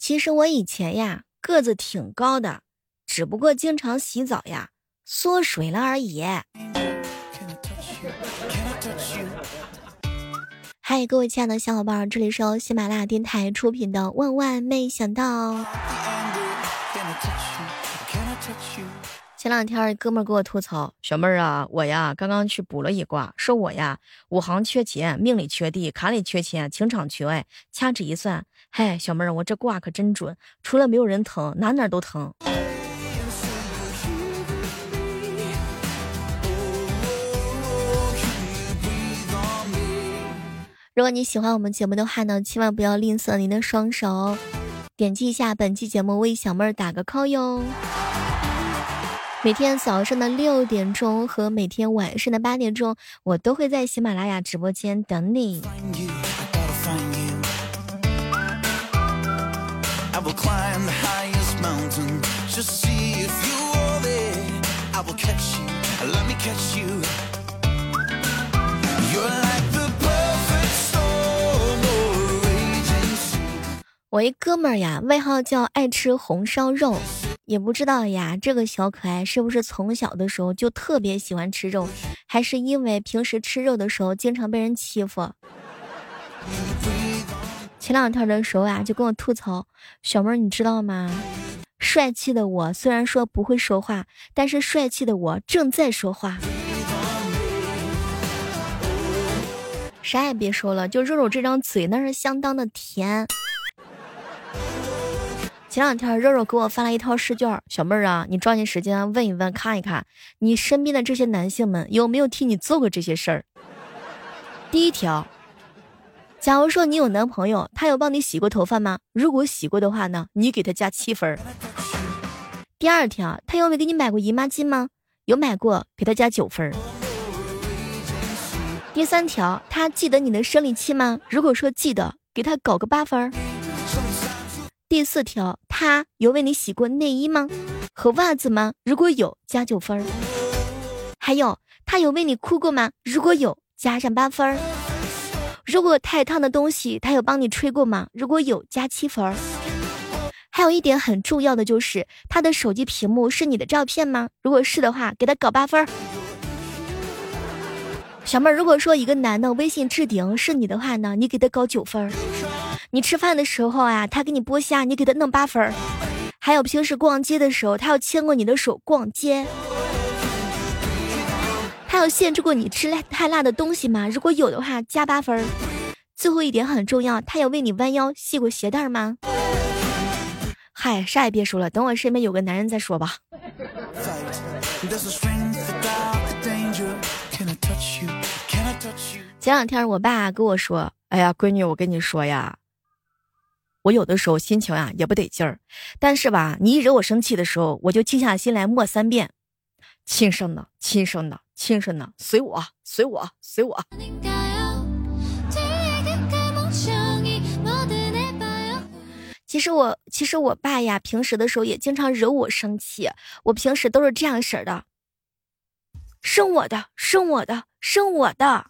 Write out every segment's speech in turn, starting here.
其实我以前呀个子挺高的，只不过经常洗澡呀缩水了而已。嗨，各位亲爱的小伙伴，这里是由喜马拉雅电台出品的《万万没想到》。前两天哥们儿给我吐槽，小妹儿啊，我呀刚刚去补了一卦，说我呀五行缺钱，命里缺地，卡里缺钱，情场缺爱。掐指一算，嗨，小妹儿，我这卦可真准，除了没有人疼，哪哪都疼。如果你喜欢我们节目的话呢，千万不要吝啬您的双手，点击一下本期节目为小妹儿打个 call 哟。每天早上的六点钟和每天晚上的八点钟，我都会在喜马拉雅直播间等你。我一哥们儿呀，外号叫爱吃红烧肉。也不知道呀，这个小可爱是不是从小的时候就特别喜欢吃肉，还是因为平时吃肉的时候经常被人欺负？前两天的时候呀，就跟我吐槽，小妹儿你知道吗？帅气的我虽然说不会说话，但是帅气的我正在说话。啥也别说了，就肉肉这张嘴那是相当的甜。前两天肉肉给我发了一套试卷，小妹儿啊，你抓紧时间问一问，看一看你身边的这些男性们有没有替你做过这些事儿。第一条，假如说你有男朋友，他有帮你洗过头发吗？如果洗过的话呢，你给他加七分。第二条，他有没有给你买过姨妈巾吗？有买过，给他加九分。第三条，他记得你的生理期吗？如果说记得，给他搞个八分。第四条，他有为你洗过内衣吗？和袜子吗？如果有，加九分儿。还有，他有为你哭过吗？如果有，加上八分儿。如果太烫的东西，他有帮你吹过吗？如果有，加七分儿。还有一点很重要的就是，他的手机屏幕是你的照片吗？如果是的话，给他搞八分儿。小妹儿，如果说一个男的微信置顶是你的话呢，你给他搞九分儿。你吃饭的时候啊，他给你剥虾，你给他弄八分儿。还有平时逛街的时候，他要牵过你的手逛街。他有限制过你吃辣太辣的东西吗？如果有的话，加八分儿。最后一点很重要，他有为你弯腰系过鞋带吗？嗨，啥也别说了，等我身边有个男人再说吧。前两天我爸跟我说：“哎呀，闺女，我跟你说呀。”我有的时候心情呀也不得劲儿，但是吧，你一惹我生气的时候，我就静下心来默三遍：亲生的，亲生的，亲生的，随我，随我，随我。其实我，其实我爸呀，平时的时候也经常惹我生气。我平时都是这样式的：生我的，生我的，生我的。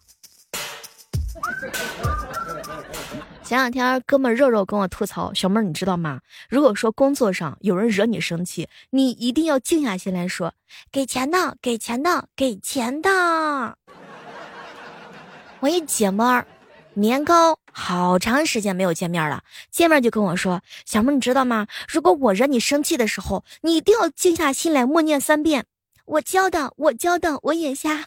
前两天哥们肉肉跟我吐槽，小妹儿你知道吗？如果说工作上有人惹你生气，你一定要静下心来说，给钱的，给钱的，给钱的。我一姐们儿，年糕好长时间没有见面了，见面就跟我说，小妹你知道吗？如果我惹你生气的时候，你一定要静下心来默念三遍，我教的，我教的，我眼瞎。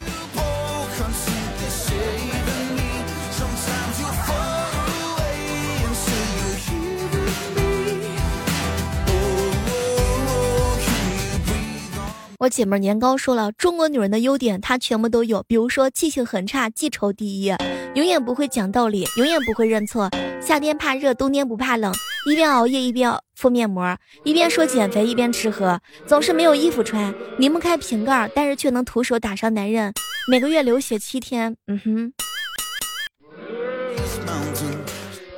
我姐妹年糕说了，中国女人的优点她全部都有，比如说记性很差，记仇第一，永远不会讲道理，永远不会认错，夏天怕热，冬天不怕冷，一边熬夜一边敷面膜，一边说减肥一边吃喝，总是没有衣服穿，拧不开瓶盖，但是却能徒手打伤男人，每个月流血七天，嗯哼。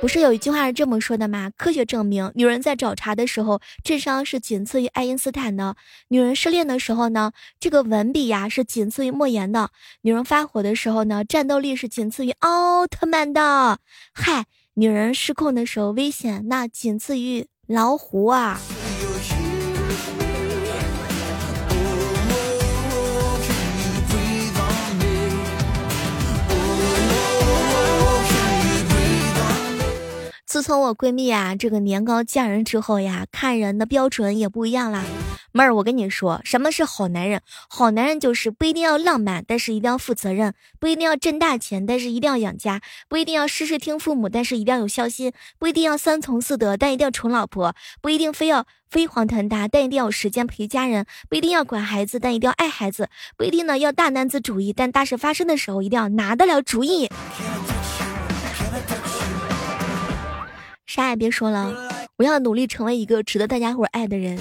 不是有一句话是这么说的吗？科学证明，女人在找茬的时候，智商是仅次于爱因斯坦的；女人失恋的时候呢，这个文笔呀是仅次于莫言的；女人发火的时候呢，战斗力是仅次于奥特曼的。嗨，女人失控的时候危险，那仅次于老虎啊！自从我闺蜜啊这个年糕嫁人之后呀，看人的标准也不一样啦。妹儿，我跟你说，什么是好男人？好男人就是不一定要浪漫，但是一定要负责任；不一定要挣大钱，但是一定要养家；不一定要事事听父母，但是一定要有孝心；不一定要三从四德，但一定要宠老婆；不一定非要飞黄腾达，但一定要有时间陪家人；不一定要管孩子，但一定要爱孩子；不一定呢要大男子主义，但大事发生的时候一定要拿得了主意。啥也别说了，我要努力成为一个值得大家伙爱的人。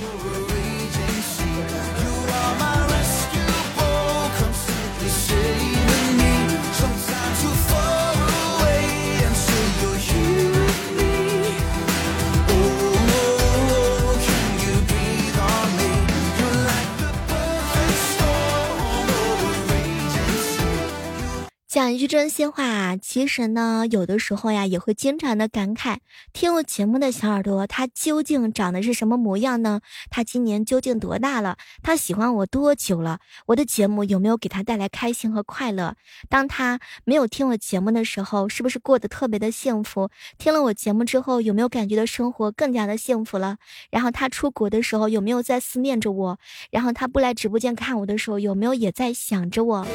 真心话啊，其实呢，有的时候呀，也会经常的感慨，听我节目的小耳朵，他究竟长得是什么模样呢？他今年究竟多大了？他喜欢我多久了？我的节目有没有给他带来开心和快乐？当他没有听我节目的时候，是不是过得特别的幸福？听了我节目之后，有没有感觉到生活更加的幸福了？然后他出国的时候，有没有在思念着我？然后他不来直播间看我的时候，有没有也在想着我？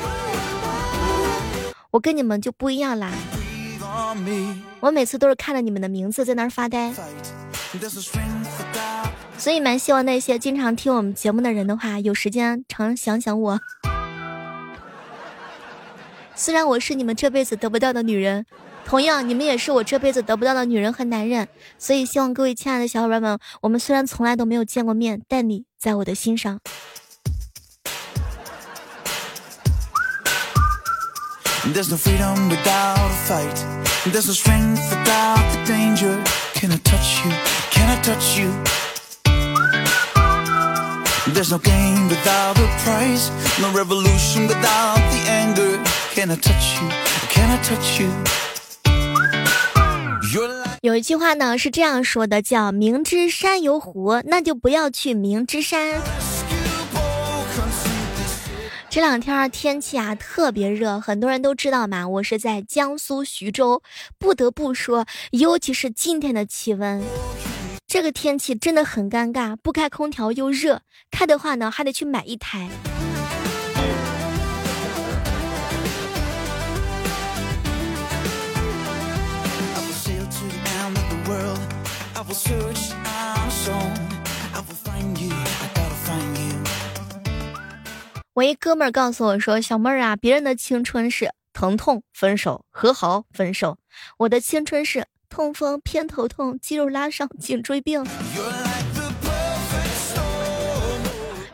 我跟你们就不一样啦，我每次都是看着你们的名字在那儿发呆，所以蛮希望那些经常听我们节目的人的话，有时间常想想我。虽然我是你们这辈子得不到的女人，同样你们也是我这辈子得不到的女人和男人，所以希望各位亲爱的小伙伴们，我们虽然从来都没有见过面，但你在我的心上。There's no freedom without a fight. There's no strength without the danger. Can I touch you? Can I touch you? There's no gain without a price. No revolution without the anger. Can I touch you? Can I touch you? 有一句话呢是这样说的，叫“明知山有虎，那就不要去明知山”。这两天天气啊特别热，很多人都知道嘛。我是在江苏徐州，不得不说，尤其是今天的气温，这个天气真的很尴尬。不开空调又热，开的话呢还得去买一台。我一哥们儿告诉我说：“小妹儿啊，别人的青春是疼痛分手、和好分手，我的青春是痛风、偏头痛、肌肉拉伤、颈椎病。”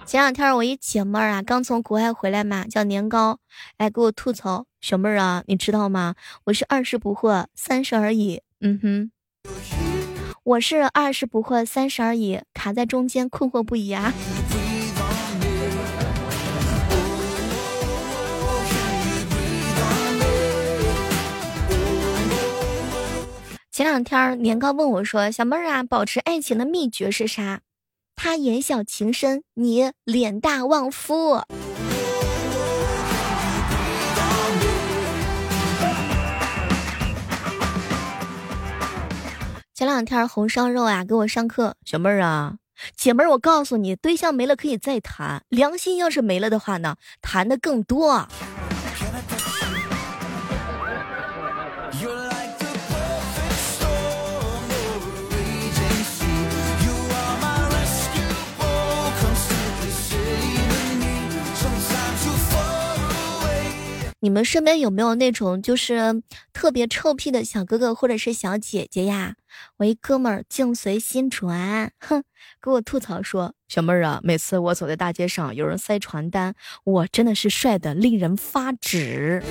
前两天我一姐妹儿啊，刚从国外回来嘛，叫年糕，来给我吐槽：“小妹儿啊，你知道吗？我是二十不惑，三十而已。”嗯哼，我是二十不惑，三十而已，卡在中间，困惑不已啊。前两天年糕问我说：“小妹儿啊，保持爱情的秘诀是啥？”他言小情深，你脸大旺夫。前两天红烧肉啊给我上课，小妹儿啊，姐妹儿，我告诉你，对象没了可以再谈，良心要是没了的话呢，谈的更多。你们身边有没有那种就是特别臭屁的小哥哥或者是小姐姐呀？我一哥们儿境随心转，哼，给我吐槽说：“小妹儿啊，每次我走在大街上，有人塞传单，我真的是帅的令人发指。”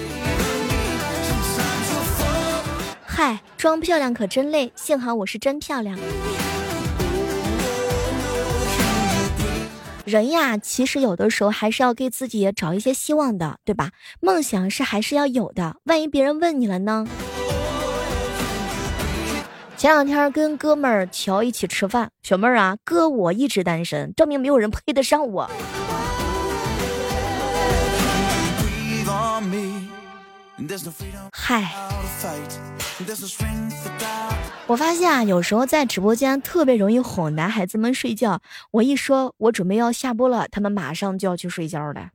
嗨，装漂亮可真累，幸好我是真漂亮。人呀，其实有的时候还是要给自己找一些希望的，对吧？梦想是还是要有的，万一别人问你了呢？前两天跟哥们儿乔一起吃饭，小妹儿啊，哥我一直单身，证明没有人配得上我。嗨，我发现啊，有时候在直播间特别容易哄男孩子们睡觉。我一说我准备要下播了，他们马上就要去睡觉了。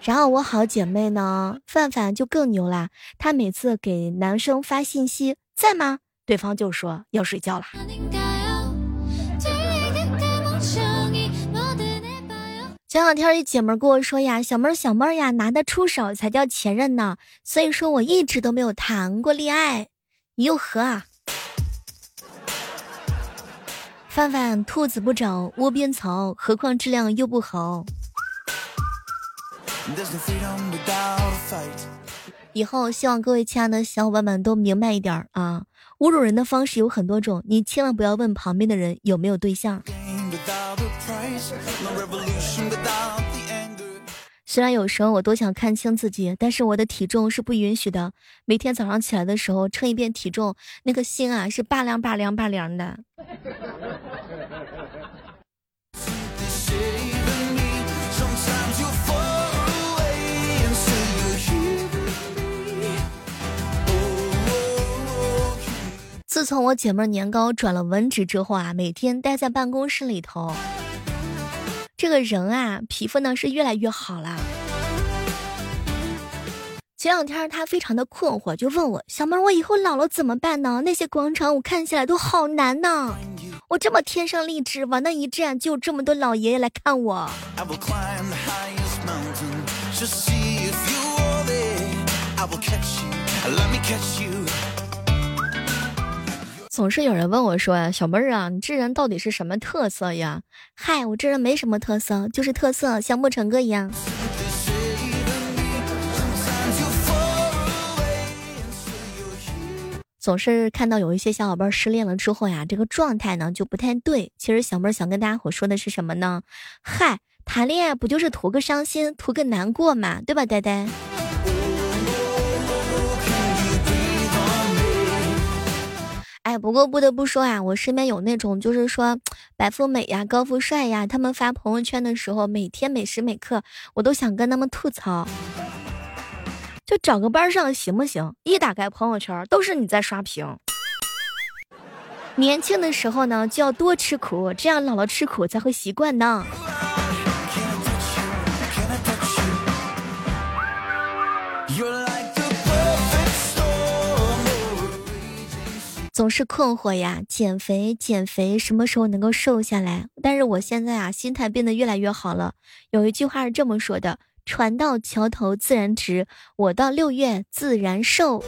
然后我好姐妹呢，范范就更牛啦，她每次给男生发信息。在吗？对方就说要睡觉了。前两天一姐们跟我说呀：“小妹儿，小妹儿呀，拿得出手才叫前任呢。”所以说我一直都没有谈过恋爱。又何啊？范范，兔子不找窝边草，何况质量又不好。以后希望各位亲爱的小伙伴们都明白一点啊！侮辱人的方式有很多种，你千万不要问旁边的人有没有对象。虽然有时候我都想看清自己，但是我的体重是不允许的。每天早上起来的时候称一遍体重，那个心啊是拔凉拔凉拔凉的。自从我姐妹年糕转了文职之后啊，每天待在办公室里头，这个人啊，皮肤呢是越来越好了。前两天他非常的困惑，就问我小妹，我以后老了怎么办呢？那些广场舞看起来都好难呢。我这么天生丽质，往那一站就有这么多老爷爷来看我。总是有人问我说呀，小妹儿啊，你这人到底是什么特色呀？嗨，我这人没什么特色，就是特色像木成哥一样。总是看到有一些小伙伴失恋了之后呀，这个状态呢就不太对。其实小妹儿想跟大家伙说的是什么呢？嗨，谈恋爱不就是图个伤心，图个难过嘛，对吧，呆呆？哎，不过不得不说啊，我身边有那种就是说白富美呀、高富帅呀，他们发朋友圈的时候，每天每时每刻，我都想跟他们吐槽，就找个班上行不行？一打开朋友圈，都是你在刷屏。年轻的时候呢，就要多吃苦，这样老了吃苦才会习惯呢。总是困惑呀，减肥减肥，什么时候能够瘦下来？但是我现在啊，心态变得越来越好了。有一句话是这么说的：“船到桥头自然直，我到六月自然瘦。”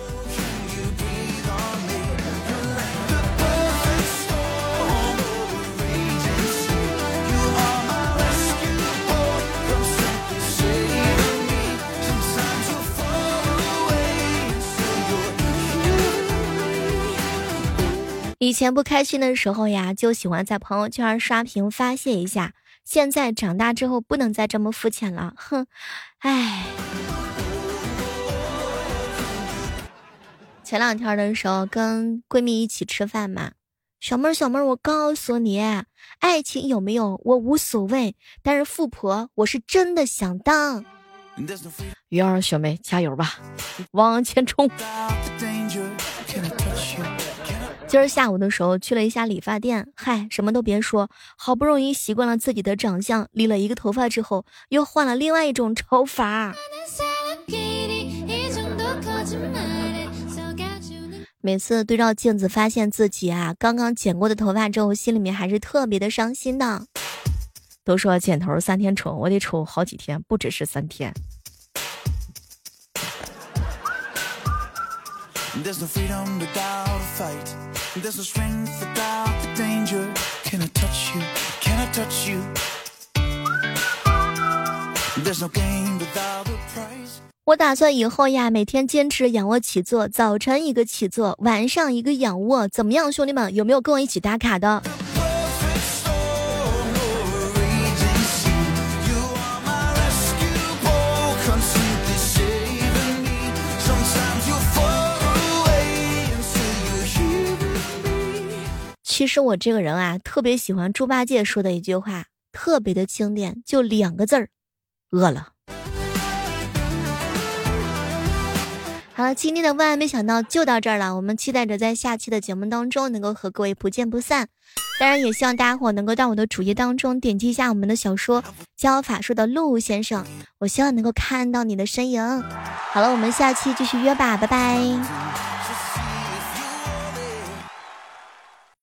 以前不开心的时候呀，就喜欢在朋友圈刷屏发泄一下。现在长大之后，不能再这么肤浅了。哼，唉。前两天的时候，跟闺蜜一起吃饭嘛，小妹儿，小妹儿，我告诉你，爱情有没有我无所谓，但是富婆我是真的想当。鱼儿小妹，加油吧，往前冲！今儿下午的时候去了一下理发店，嗨，什么都别说，好不容易习惯了自己的长相，理了一个头发之后，又换了另外一种丑法。每次对照镜子，发现自己啊刚刚剪过的头发之后，心里面还是特别的伤心的。都说剪头三天丑，我得丑好几天，不只是三天。This is rings about the danger. Can i touch you? Can i touch you? There's no gain without a price. 我打算以后呀，每天坚持仰卧起坐，早晨一个起坐，晚上一个仰卧，怎么样兄弟们，有没有跟我一起打卡的？其实我这个人啊，特别喜欢猪八戒说的一句话，特别的经典，就两个字儿：饿了。好了，今天的万万没想到就到这儿了。我们期待着在下期的节目当中能够和各位不见不散。当然，也希望大家伙能够到我的主页当中点击一下我们的小说《教法术的陆先生》，我希望能够看到你的身影。好了，我们下期继续约吧，拜拜。